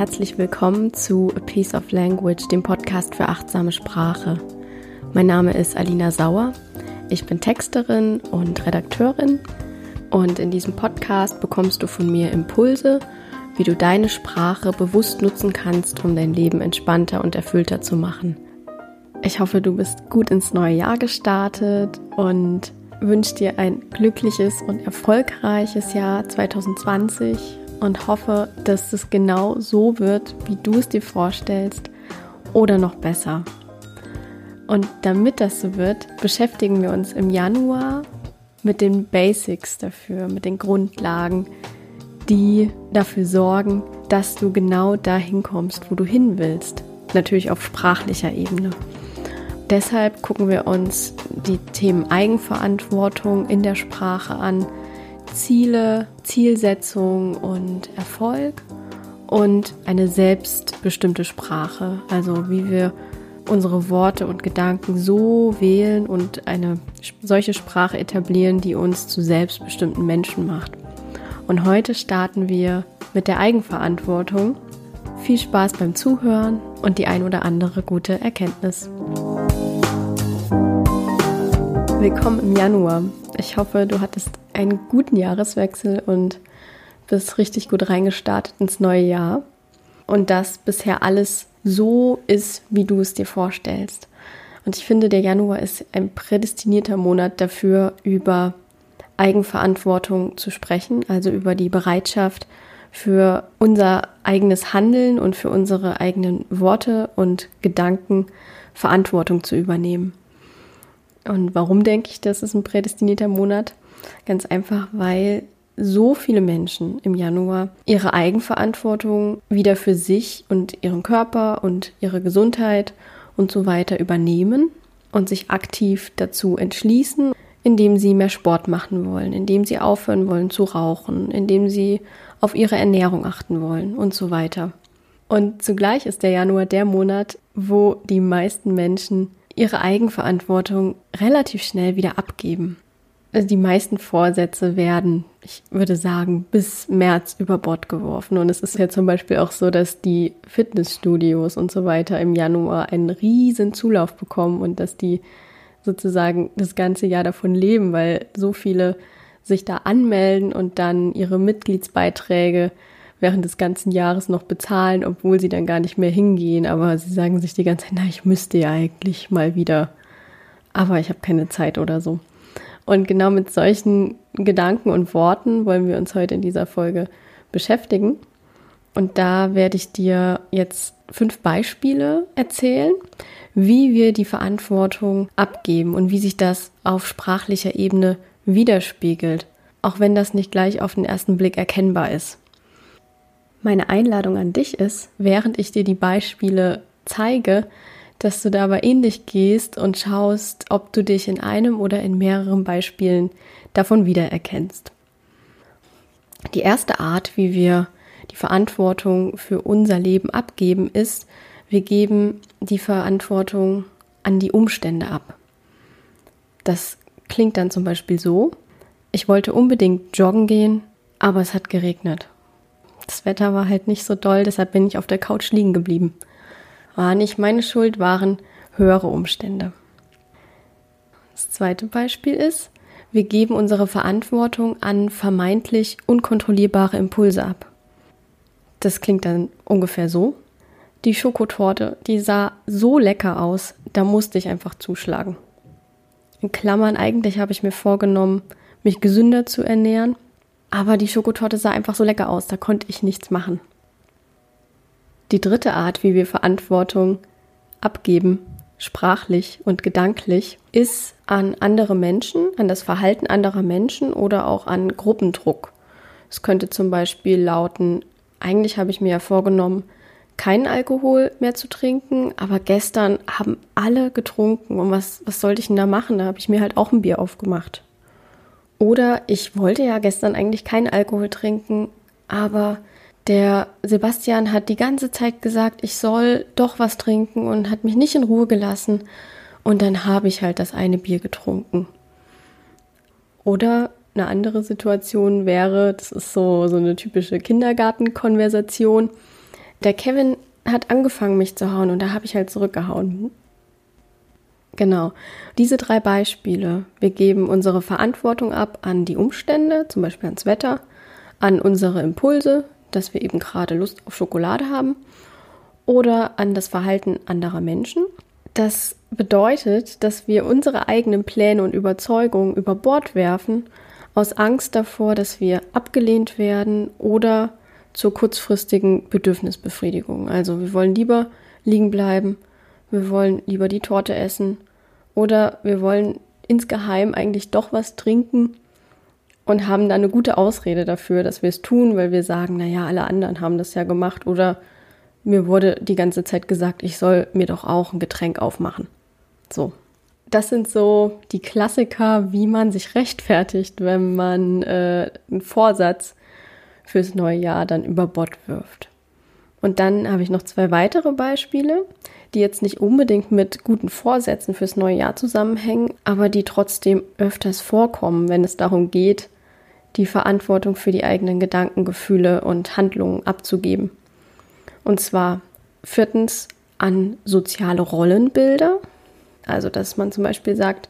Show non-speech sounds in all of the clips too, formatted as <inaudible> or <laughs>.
Herzlich willkommen zu A Piece of Language, dem Podcast für achtsame Sprache. Mein Name ist Alina Sauer. Ich bin Texterin und Redakteurin und in diesem Podcast bekommst du von mir Impulse, wie du deine Sprache bewusst nutzen kannst, um dein Leben entspannter und erfüllter zu machen. Ich hoffe, du bist gut ins neue Jahr gestartet und wünsche dir ein glückliches und erfolgreiches Jahr 2020 und hoffe, dass es genau so wird, wie du es dir vorstellst oder noch besser. Und damit das so wird, beschäftigen wir uns im Januar mit den Basics dafür, mit den Grundlagen, die dafür sorgen, dass du genau dahin kommst, wo du hin willst. Natürlich auf sprachlicher Ebene. Deshalb gucken wir uns die Themen Eigenverantwortung in der Sprache an, Ziele, Zielsetzung und Erfolg und eine selbstbestimmte Sprache, also wie wir unsere Worte und Gedanken so wählen und eine solche Sprache etablieren, die uns zu selbstbestimmten Menschen macht. Und heute starten wir mit der Eigenverantwortung. Viel Spaß beim Zuhören und die ein oder andere gute Erkenntnis. Willkommen im Januar. Ich hoffe, du hattest einen guten Jahreswechsel und bist richtig gut reingestartet ins neue Jahr. Und dass bisher alles so ist, wie du es dir vorstellst. Und ich finde, der Januar ist ein prädestinierter Monat dafür, über Eigenverantwortung zu sprechen, also über die Bereitschaft für unser eigenes Handeln und für unsere eigenen Worte und Gedanken Verantwortung zu übernehmen. Und warum denke ich, das ist ein prädestinierter Monat? Ganz einfach, weil so viele Menschen im Januar ihre Eigenverantwortung wieder für sich und ihren Körper und ihre Gesundheit und so weiter übernehmen und sich aktiv dazu entschließen, indem sie mehr Sport machen wollen, indem sie aufhören wollen zu rauchen, indem sie auf ihre Ernährung achten wollen und so weiter. Und zugleich ist der Januar der Monat, wo die meisten Menschen ihre Eigenverantwortung relativ schnell wieder abgeben. Also die meisten Vorsätze werden, ich würde sagen, bis März über Bord geworfen. Und es ist ja zum Beispiel auch so, dass die Fitnessstudios und so weiter im Januar einen riesen Zulauf bekommen und dass die sozusagen das ganze Jahr davon leben, weil so viele sich da anmelden und dann ihre Mitgliedsbeiträge während des ganzen Jahres noch bezahlen, obwohl sie dann gar nicht mehr hingehen. Aber sie sagen sich die ganze Zeit, na, ich müsste ja eigentlich mal wieder, aber ich habe keine Zeit oder so. Und genau mit solchen Gedanken und Worten wollen wir uns heute in dieser Folge beschäftigen. Und da werde ich dir jetzt fünf Beispiele erzählen, wie wir die Verantwortung abgeben und wie sich das auf sprachlicher Ebene widerspiegelt, auch wenn das nicht gleich auf den ersten Blick erkennbar ist. Meine Einladung an dich ist, während ich dir die Beispiele zeige, dass du dabei ähnlich gehst und schaust, ob du dich in einem oder in mehreren Beispielen davon wiedererkennst. Die erste Art, wie wir die Verantwortung für unser Leben abgeben, ist, wir geben die Verantwortung an die Umstände ab. Das klingt dann zum Beispiel so, ich wollte unbedingt joggen gehen, aber es hat geregnet. Das Wetter war halt nicht so doll, deshalb bin ich auf der Couch liegen geblieben. War nicht meine Schuld, waren höhere Umstände. Das zweite Beispiel ist, wir geben unsere Verantwortung an vermeintlich unkontrollierbare Impulse ab. Das klingt dann ungefähr so. Die Schokotorte, die sah so lecker aus, da musste ich einfach zuschlagen. In Klammern, eigentlich habe ich mir vorgenommen, mich gesünder zu ernähren, aber die Schokotorte sah einfach so lecker aus, da konnte ich nichts machen. Die dritte Art, wie wir Verantwortung abgeben, sprachlich und gedanklich, ist an andere Menschen, an das Verhalten anderer Menschen oder auch an Gruppendruck. Es könnte zum Beispiel lauten, eigentlich habe ich mir ja vorgenommen, keinen Alkohol mehr zu trinken, aber gestern haben alle getrunken und was, was sollte ich denn da machen? Da habe ich mir halt auch ein Bier aufgemacht. Oder ich wollte ja gestern eigentlich keinen Alkohol trinken, aber der Sebastian hat die ganze Zeit gesagt, ich soll doch was trinken und hat mich nicht in Ruhe gelassen. Und dann habe ich halt das eine Bier getrunken. Oder eine andere Situation wäre, das ist so, so eine typische Kindergartenkonversation. Der Kevin hat angefangen, mich zu hauen und da habe ich halt zurückgehauen. Genau. Diese drei Beispiele. Wir geben unsere Verantwortung ab an die Umstände, zum Beispiel ans Wetter, an unsere Impulse, dass wir eben gerade Lust auf Schokolade haben, oder an das Verhalten anderer Menschen. Das bedeutet, dass wir unsere eigenen Pläne und Überzeugungen über Bord werfen, aus Angst davor, dass wir abgelehnt werden oder zur kurzfristigen Bedürfnisbefriedigung. Also wir wollen lieber liegen bleiben, wir wollen lieber die Torte essen oder wir wollen insgeheim eigentlich doch was trinken und haben dann eine gute Ausrede dafür, dass wir es tun, weil wir sagen, naja, alle anderen haben das ja gemacht oder mir wurde die ganze Zeit gesagt, ich soll mir doch auch ein Getränk aufmachen. So. Das sind so die Klassiker, wie man sich rechtfertigt, wenn man äh, einen Vorsatz fürs neue Jahr dann über Bord wirft. Und dann habe ich noch zwei weitere Beispiele, die jetzt nicht unbedingt mit guten Vorsätzen fürs neue Jahr zusammenhängen, aber die trotzdem öfters vorkommen, wenn es darum geht, die Verantwortung für die eigenen Gedanken, Gefühle und Handlungen abzugeben. Und zwar viertens an soziale Rollenbilder. Also, dass man zum Beispiel sagt,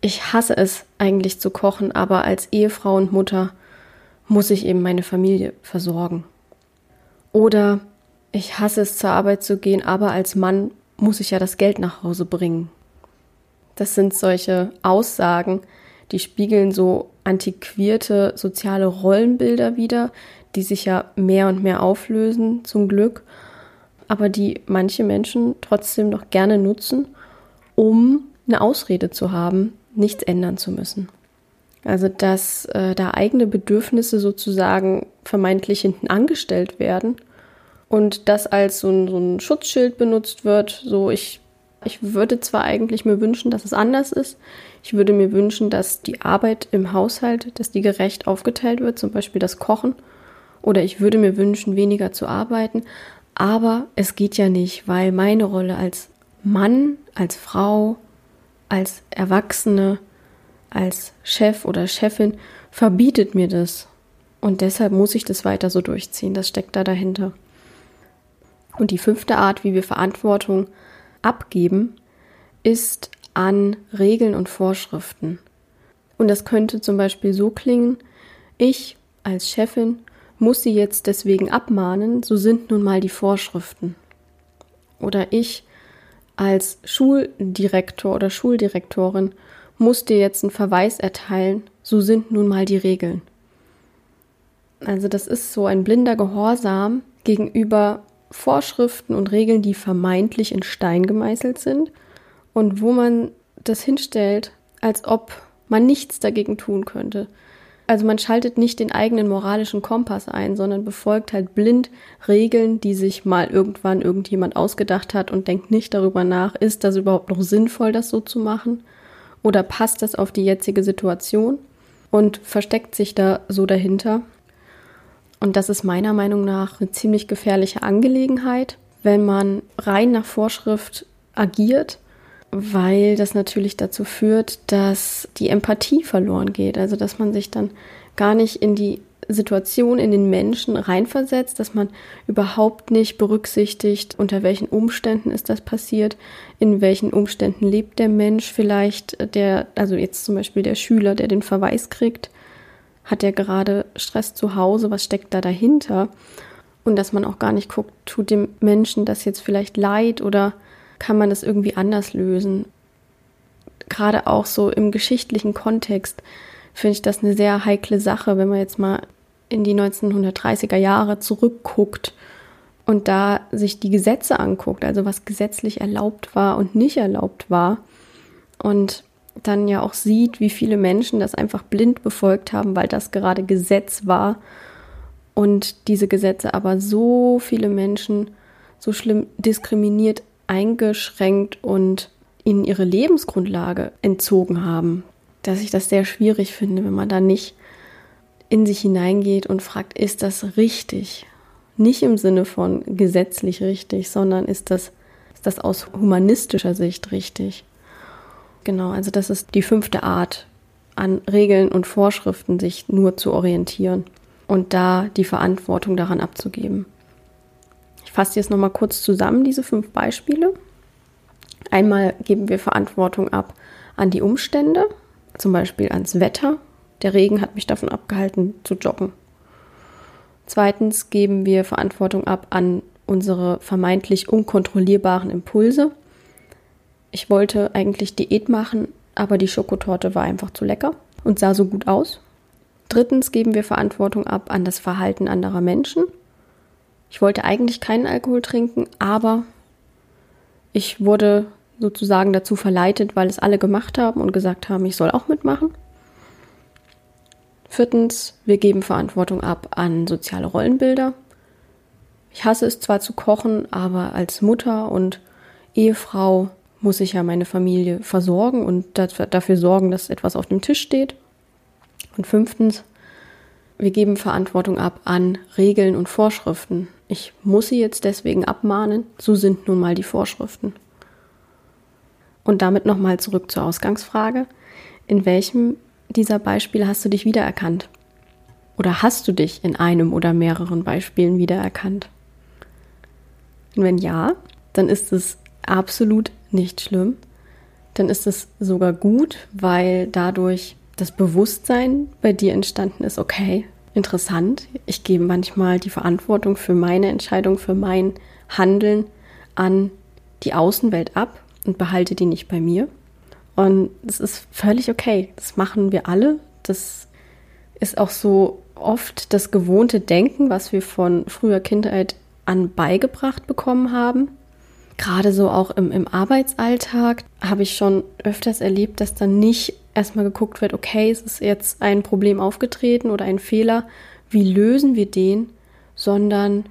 ich hasse es eigentlich zu kochen, aber als Ehefrau und Mutter muss ich eben meine Familie versorgen. Oder ich hasse es zur Arbeit zu gehen, aber als Mann muss ich ja das Geld nach Hause bringen. Das sind solche Aussagen, die spiegeln so antiquierte soziale Rollenbilder wider, die sich ja mehr und mehr auflösen, zum Glück, aber die manche Menschen trotzdem noch gerne nutzen, um eine Ausrede zu haben, nichts ändern zu müssen. Also dass äh, da eigene Bedürfnisse sozusagen vermeintlich hinten angestellt werden und das als so ein, so ein Schutzschild benutzt wird, so ich ich würde zwar eigentlich mir wünschen, dass es anders ist. Ich würde mir wünschen, dass die Arbeit im Haushalt, dass die gerecht aufgeteilt wird, zum Beispiel das Kochen. Oder ich würde mir wünschen, weniger zu arbeiten. Aber es geht ja nicht, weil meine Rolle als Mann, als Frau, als Erwachsene, als Chef oder Chefin verbietet mir das. Und deshalb muss ich das weiter so durchziehen. Das steckt da dahinter. Und die fünfte Art, wie wir Verantwortung abgeben, ist an Regeln und Vorschriften. Und das könnte zum Beispiel so klingen, ich als Chefin muss sie jetzt deswegen abmahnen, so sind nun mal die Vorschriften. Oder ich als Schuldirektor oder Schuldirektorin muss dir jetzt einen Verweis erteilen, so sind nun mal die Regeln. Also das ist so ein blinder Gehorsam gegenüber Vorschriften und Regeln, die vermeintlich in Stein gemeißelt sind und wo man das hinstellt, als ob man nichts dagegen tun könnte. Also man schaltet nicht den eigenen moralischen Kompass ein, sondern befolgt halt blind Regeln, die sich mal irgendwann irgendjemand ausgedacht hat und denkt nicht darüber nach, ist das überhaupt noch sinnvoll, das so zu machen? Oder passt das auf die jetzige Situation? Und versteckt sich da so dahinter. Und das ist meiner Meinung nach eine ziemlich gefährliche Angelegenheit, wenn man rein nach Vorschrift agiert, weil das natürlich dazu führt, dass die Empathie verloren geht. Also dass man sich dann gar nicht in die Situation, in den Menschen reinversetzt, dass man überhaupt nicht berücksichtigt, unter welchen Umständen ist das passiert, in welchen Umständen lebt der Mensch vielleicht, der, also jetzt zum Beispiel der Schüler, der den Verweis kriegt, hat er gerade Stress zu Hause? Was steckt da dahinter? Und dass man auch gar nicht guckt, tut dem Menschen das jetzt vielleicht leid oder kann man das irgendwie anders lösen? Gerade auch so im geschichtlichen Kontext finde ich das eine sehr heikle Sache, wenn man jetzt mal in die 1930er Jahre zurückguckt und da sich die Gesetze anguckt, also was gesetzlich erlaubt war und nicht erlaubt war. Und dann ja auch sieht, wie viele Menschen das einfach blind befolgt haben, weil das gerade Gesetz war und diese Gesetze aber so viele Menschen so schlimm diskriminiert, eingeschränkt und ihnen ihre Lebensgrundlage entzogen haben, dass ich das sehr schwierig finde, wenn man da nicht in sich hineingeht und fragt, ist das richtig? Nicht im Sinne von gesetzlich richtig, sondern ist das, ist das aus humanistischer Sicht richtig? Genau, also das ist die fünfte Art, an Regeln und Vorschriften sich nur zu orientieren und da die Verantwortung daran abzugeben. Ich fasse jetzt nochmal kurz zusammen, diese fünf Beispiele. Einmal geben wir Verantwortung ab an die Umstände, zum Beispiel ans Wetter. Der Regen hat mich davon abgehalten zu joggen. Zweitens geben wir Verantwortung ab an unsere vermeintlich unkontrollierbaren Impulse. Ich wollte eigentlich Diät machen, aber die Schokotorte war einfach zu lecker und sah so gut aus. Drittens geben wir Verantwortung ab an das Verhalten anderer Menschen. Ich wollte eigentlich keinen Alkohol trinken, aber ich wurde sozusagen dazu verleitet, weil es alle gemacht haben und gesagt haben, ich soll auch mitmachen. Viertens, wir geben Verantwortung ab an soziale Rollenbilder. Ich hasse es zwar zu kochen, aber als Mutter und Ehefrau muss ich ja meine Familie versorgen und dafür sorgen, dass etwas auf dem Tisch steht. Und fünftens, wir geben Verantwortung ab an Regeln und Vorschriften. Ich muss sie jetzt deswegen abmahnen, so sind nun mal die Vorschriften. Und damit nochmal zurück zur Ausgangsfrage. In welchem dieser Beispiele hast du dich wiedererkannt? Oder hast du dich in einem oder mehreren Beispielen wiedererkannt? Und wenn ja, dann ist es absolut nicht schlimm. Dann ist es sogar gut, weil dadurch das Bewusstsein bei dir entstanden ist, okay, interessant, ich gebe manchmal die Verantwortung für meine Entscheidung, für mein Handeln an die Außenwelt ab und behalte die nicht bei mir. Und das ist völlig okay. Das machen wir alle. Das ist auch so oft das gewohnte Denken, was wir von früher Kindheit an beigebracht bekommen haben. Gerade so auch im, im Arbeitsalltag habe ich schon öfters erlebt, dass dann nicht erstmal geguckt wird, okay, es ist jetzt ein Problem aufgetreten oder ein Fehler, wie lösen wir den, sondern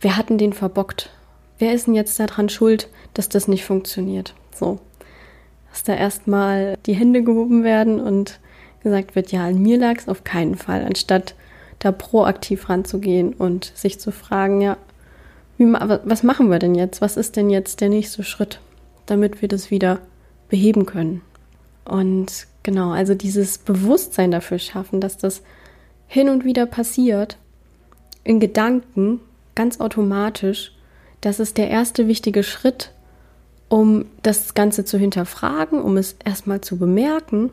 wer hat denn den verbockt? Wer ist denn jetzt daran schuld, dass das nicht funktioniert? So dass da erstmal die Hände gehoben werden und gesagt wird, ja, an mir lag es auf keinen Fall, anstatt da proaktiv ranzugehen und sich zu fragen, ja, wie, was machen wir denn jetzt? Was ist denn jetzt der nächste Schritt, damit wir das wieder beheben können? Und genau, also dieses Bewusstsein dafür schaffen, dass das hin und wieder passiert, in Gedanken, ganz automatisch, das ist der erste wichtige Schritt, um das Ganze zu hinterfragen, um es erstmal zu bemerken.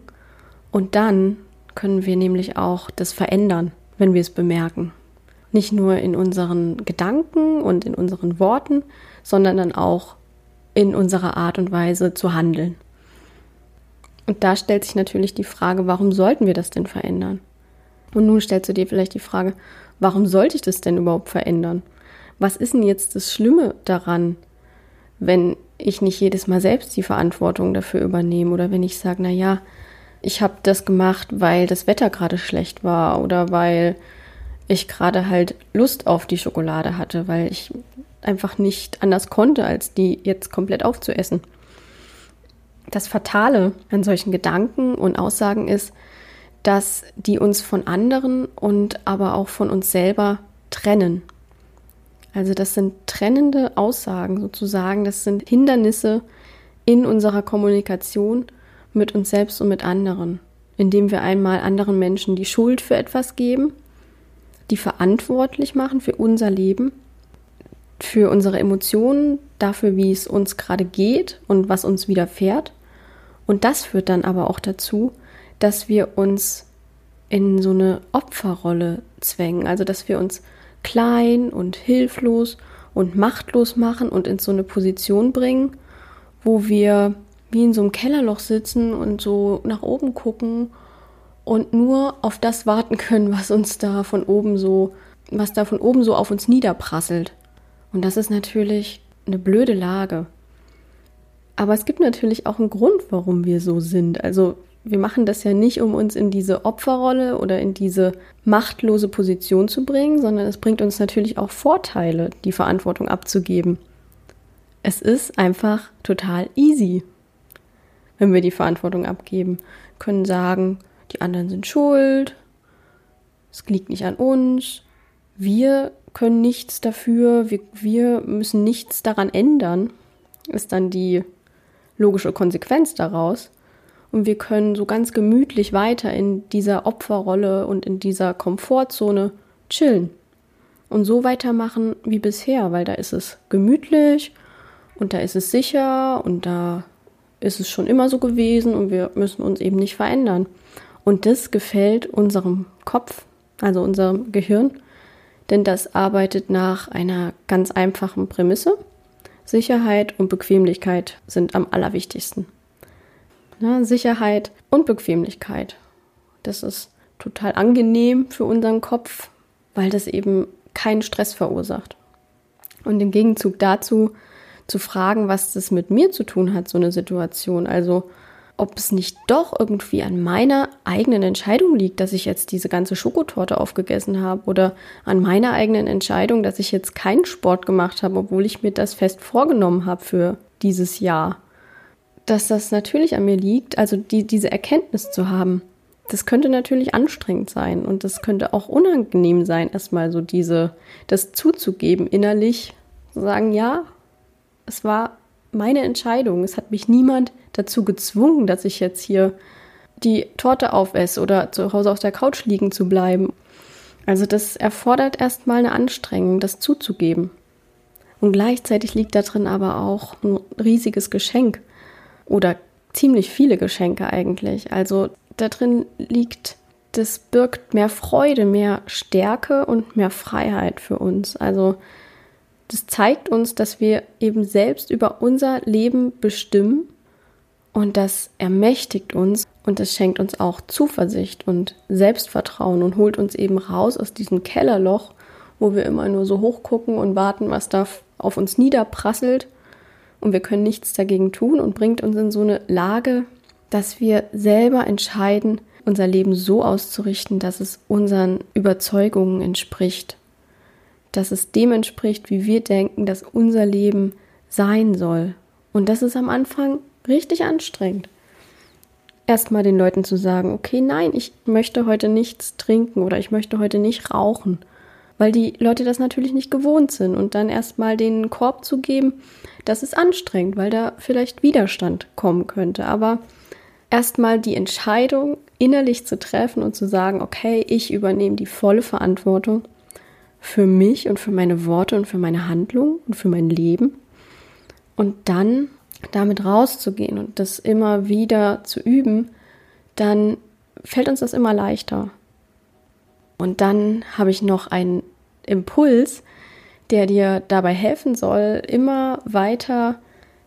Und dann können wir nämlich auch das verändern, wenn wir es bemerken. Nicht nur in unseren Gedanken und in unseren Worten, sondern dann auch in unserer Art und Weise zu handeln. Und da stellt sich natürlich die Frage, warum sollten wir das denn verändern? Und nun stellst du dir vielleicht die Frage, warum sollte ich das denn überhaupt verändern? Was ist denn jetzt das Schlimme daran, wenn ich nicht jedes Mal selbst die Verantwortung dafür übernehme oder wenn ich sage, na ja, ich habe das gemacht, weil das Wetter gerade schlecht war oder weil ich gerade halt Lust auf die Schokolade hatte, weil ich einfach nicht anders konnte, als die jetzt komplett aufzuessen. Das Fatale an solchen Gedanken und Aussagen ist, dass die uns von anderen und aber auch von uns selber trennen. Also das sind trennende Aussagen sozusagen, das sind Hindernisse in unserer Kommunikation mit uns selbst und mit anderen, indem wir einmal anderen Menschen die Schuld für etwas geben, die verantwortlich machen für unser Leben, für unsere Emotionen, dafür, wie es uns gerade geht und was uns widerfährt. Und das führt dann aber auch dazu, dass wir uns in so eine Opferrolle zwängen, also dass wir uns klein und hilflos und machtlos machen und in so eine Position bringen, wo wir wie in so einem Kellerloch sitzen und so nach oben gucken und nur auf das warten können, was uns da von oben so, was da von oben so auf uns niederprasselt. Und das ist natürlich eine blöde Lage. Aber es gibt natürlich auch einen Grund, warum wir so sind. Also wir machen das ja nicht, um uns in diese Opferrolle oder in diese machtlose Position zu bringen, sondern es bringt uns natürlich auch Vorteile, die Verantwortung abzugeben. Es ist einfach total easy, wenn wir die Verantwortung abgeben. Wir können sagen, die anderen sind schuld, es liegt nicht an uns, wir können nichts dafür, wir, wir müssen nichts daran ändern, ist dann die logische Konsequenz daraus. Und wir können so ganz gemütlich weiter in dieser Opferrolle und in dieser Komfortzone chillen und so weitermachen wie bisher, weil da ist es gemütlich und da ist es sicher und da ist es schon immer so gewesen und wir müssen uns eben nicht verändern. Und das gefällt unserem Kopf, also unserem Gehirn, denn das arbeitet nach einer ganz einfachen Prämisse. Sicherheit und Bequemlichkeit sind am allerwichtigsten. Ja, Sicherheit und Bequemlichkeit. Das ist total angenehm für unseren Kopf, weil das eben keinen Stress verursacht. Und im Gegenzug dazu zu fragen, was das mit mir zu tun hat, so eine Situation. Also ob es nicht doch irgendwie an meiner eigenen Entscheidung liegt, dass ich jetzt diese ganze Schokotorte aufgegessen habe oder an meiner eigenen Entscheidung, dass ich jetzt keinen Sport gemacht habe, obwohl ich mir das fest vorgenommen habe für dieses Jahr. Dass das natürlich an mir liegt, also die, diese Erkenntnis zu haben, das könnte natürlich anstrengend sein und das könnte auch unangenehm sein, erstmal so diese, das zuzugeben innerlich, zu sagen, ja, es war meine Entscheidung. Es hat mich niemand dazu gezwungen, dass ich jetzt hier die Torte aufesse oder zu Hause auf der Couch liegen zu bleiben. Also das erfordert erstmal eine Anstrengung, das zuzugeben. Und gleichzeitig liegt da drin aber auch ein riesiges Geschenk oder ziemlich viele Geschenke eigentlich. Also da drin liegt, das birgt mehr Freude, mehr Stärke und mehr Freiheit für uns. Also das zeigt uns, dass wir eben selbst über unser Leben bestimmen und das ermächtigt uns und das schenkt uns auch Zuversicht und Selbstvertrauen und holt uns eben raus aus diesem Kellerloch, wo wir immer nur so hochgucken und warten, was da auf uns niederprasselt und wir können nichts dagegen tun und bringt uns in so eine Lage, dass wir selber entscheiden, unser Leben so auszurichten, dass es unseren Überzeugungen entspricht dass es dem entspricht, wie wir denken, dass unser Leben sein soll. Und das ist am Anfang richtig anstrengend. Erstmal den Leuten zu sagen, okay, nein, ich möchte heute nichts trinken oder ich möchte heute nicht rauchen, weil die Leute das natürlich nicht gewohnt sind und dann erstmal den Korb zu geben, das ist anstrengend, weil da vielleicht Widerstand kommen könnte. Aber erstmal die Entscheidung innerlich zu treffen und zu sagen, okay, ich übernehme die volle Verantwortung für mich und für meine Worte und für meine Handlung und für mein Leben. Und dann damit rauszugehen und das immer wieder zu üben, dann fällt uns das immer leichter. Und dann habe ich noch einen Impuls, der dir dabei helfen soll, immer weiter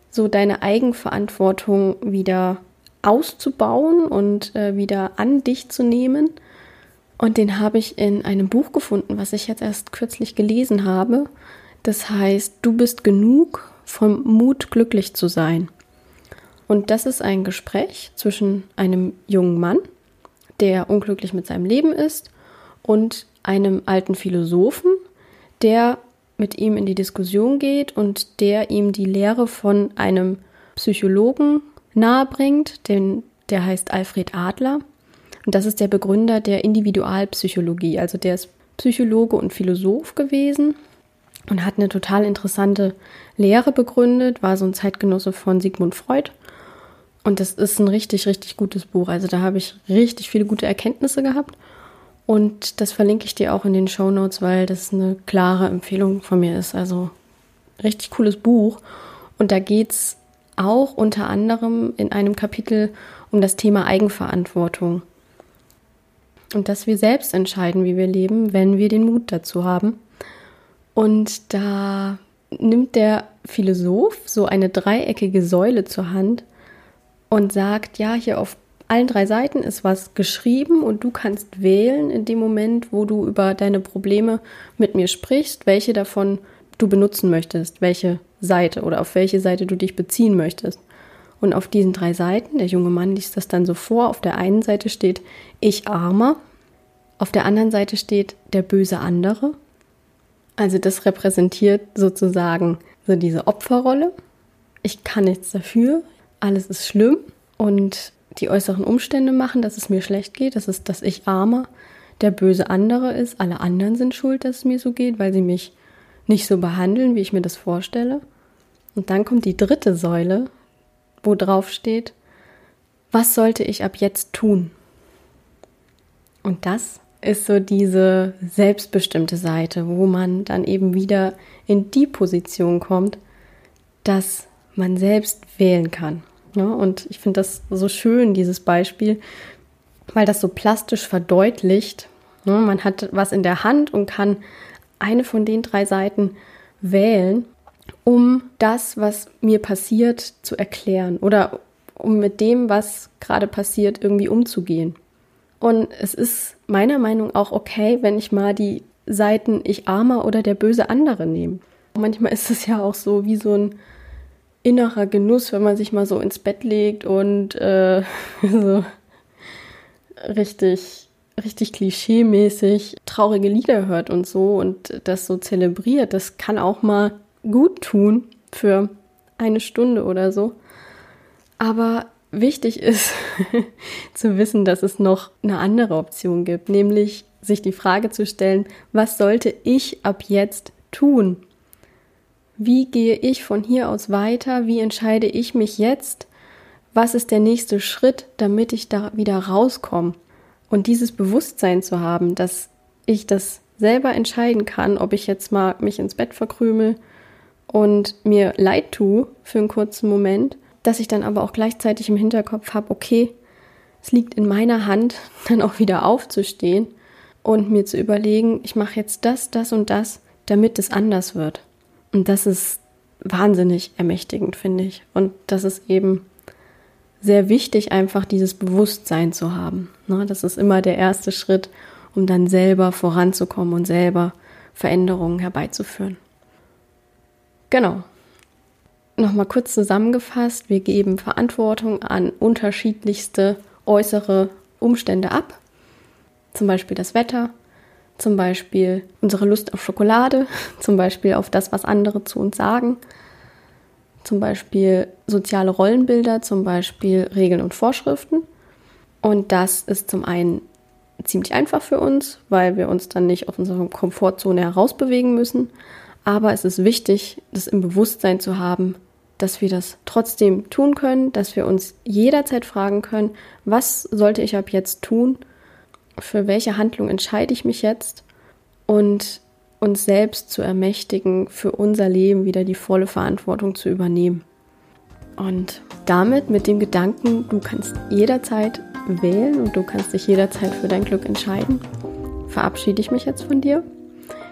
so deine Eigenverantwortung wieder auszubauen und äh, wieder an dich zu nehmen und den habe ich in einem Buch gefunden, was ich jetzt erst kürzlich gelesen habe. Das heißt, du bist genug vom Mut, glücklich zu sein. Und das ist ein Gespräch zwischen einem jungen Mann, der unglücklich mit seinem Leben ist, und einem alten Philosophen, der mit ihm in die Diskussion geht und der ihm die Lehre von einem Psychologen nahebringt, den, der heißt Alfred Adler. Und das ist der Begründer der Individualpsychologie. Also der ist Psychologe und Philosoph gewesen und hat eine total interessante Lehre begründet, war so ein Zeitgenosse von Sigmund Freud. Und das ist ein richtig, richtig gutes Buch. Also da habe ich richtig viele gute Erkenntnisse gehabt. Und das verlinke ich dir auch in den Show Notes, weil das eine klare Empfehlung von mir ist. Also richtig cooles Buch. Und da geht es auch unter anderem in einem Kapitel um das Thema Eigenverantwortung und dass wir selbst entscheiden, wie wir leben, wenn wir den Mut dazu haben. Und da nimmt der Philosoph so eine dreieckige Säule zur Hand und sagt, ja, hier auf allen drei Seiten ist was geschrieben und du kannst wählen in dem Moment, wo du über deine Probleme mit mir sprichst, welche davon du benutzen möchtest, welche Seite oder auf welche Seite du dich beziehen möchtest. Und auf diesen drei Seiten, der junge Mann liest das dann so vor, auf der einen Seite steht ich armer, auf der anderen Seite steht der böse andere. Also das repräsentiert sozusagen so diese Opferrolle. Ich kann nichts dafür, alles ist schlimm und die äußeren Umstände machen, dass es mir schlecht geht, das ist, dass ich armer, der böse andere ist, alle anderen sind schuld, dass es mir so geht, weil sie mich nicht so behandeln, wie ich mir das vorstelle. Und dann kommt die dritte Säule, wo drauf steht, was sollte ich ab jetzt tun? Und das ist so diese selbstbestimmte Seite, wo man dann eben wieder in die Position kommt, dass man selbst wählen kann. Ja, und ich finde das so schön, dieses Beispiel, weil das so plastisch verdeutlicht. Ja, man hat was in der Hand und kann eine von den drei Seiten wählen, um das, was mir passiert, zu erklären oder um mit dem, was gerade passiert, irgendwie umzugehen. Und es ist meiner Meinung nach auch okay, wenn ich mal die Seiten ich armer oder der böse andere nehme. Manchmal ist es ja auch so wie so ein innerer Genuss, wenn man sich mal so ins Bett legt und äh, <laughs> so richtig, richtig klischeemäßig traurige Lieder hört und so und das so zelebriert. Das kann auch mal gut tun für eine Stunde oder so. Aber wichtig <laughs> ist zu wissen, dass es noch eine andere Option gibt, nämlich sich die Frage zu stellen, was sollte ich ab jetzt tun? Wie gehe ich von hier aus weiter? Wie entscheide ich mich jetzt? Was ist der nächste Schritt, damit ich da wieder rauskomme? Und dieses Bewusstsein zu haben, dass ich das selber entscheiden kann, ob ich jetzt mal mich ins Bett verkrümel und mir leid tue für einen kurzen Moment, dass ich dann aber auch gleichzeitig im Hinterkopf habe, okay, es liegt in meiner Hand, <laughs> dann auch wieder aufzustehen und mir zu überlegen, ich mache jetzt das, das und das, damit es anders wird. Und das ist wahnsinnig ermächtigend, finde ich. Und das ist eben sehr wichtig, einfach dieses Bewusstsein zu haben. Ne? Das ist immer der erste Schritt, um dann selber voranzukommen und selber Veränderungen herbeizuführen. Genau. Nochmal kurz zusammengefasst, wir geben Verantwortung an unterschiedlichste äußere Umstände ab. Zum Beispiel das Wetter, zum Beispiel unsere Lust auf Schokolade, <laughs> zum Beispiel auf das, was andere zu uns sagen, zum Beispiel soziale Rollenbilder, zum Beispiel Regeln und Vorschriften. Und das ist zum einen ziemlich einfach für uns, weil wir uns dann nicht aus unserer Komfortzone herausbewegen müssen. Aber es ist wichtig, das im Bewusstsein zu haben, dass wir das trotzdem tun können, dass wir uns jederzeit fragen können, was sollte ich ab jetzt tun, für welche Handlung entscheide ich mich jetzt und uns selbst zu ermächtigen, für unser Leben wieder die volle Verantwortung zu übernehmen. Und damit mit dem Gedanken, du kannst jederzeit wählen und du kannst dich jederzeit für dein Glück entscheiden, verabschiede ich mich jetzt von dir.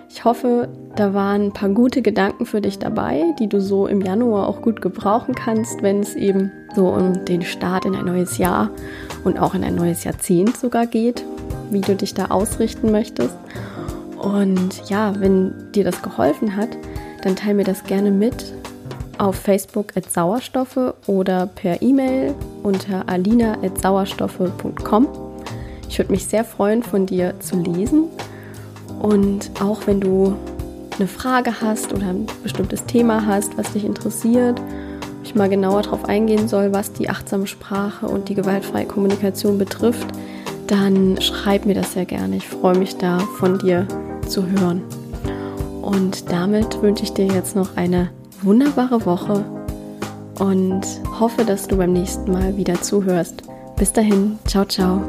Ich hoffe, da waren ein paar gute Gedanken für dich dabei, die du so im Januar auch gut gebrauchen kannst, wenn es eben so um den Start in ein neues Jahr und auch in ein neues Jahrzehnt sogar geht wie du dich da ausrichten möchtest. Und ja, wenn dir das geholfen hat, dann teile mir das gerne mit auf Facebook at Sauerstoffe oder per E-Mail unter alina at sauerstoffe.com. Ich würde mich sehr freuen, von dir zu lesen. Und auch wenn du eine Frage hast oder ein bestimmtes Thema hast, was dich interessiert, ich mal genauer darauf eingehen soll, was die achtsame Sprache und die gewaltfreie Kommunikation betrifft, dann schreib mir das sehr gerne. Ich freue mich da von dir zu hören. Und damit wünsche ich dir jetzt noch eine wunderbare Woche und hoffe, dass du beim nächsten Mal wieder zuhörst. Bis dahin, ciao, ciao.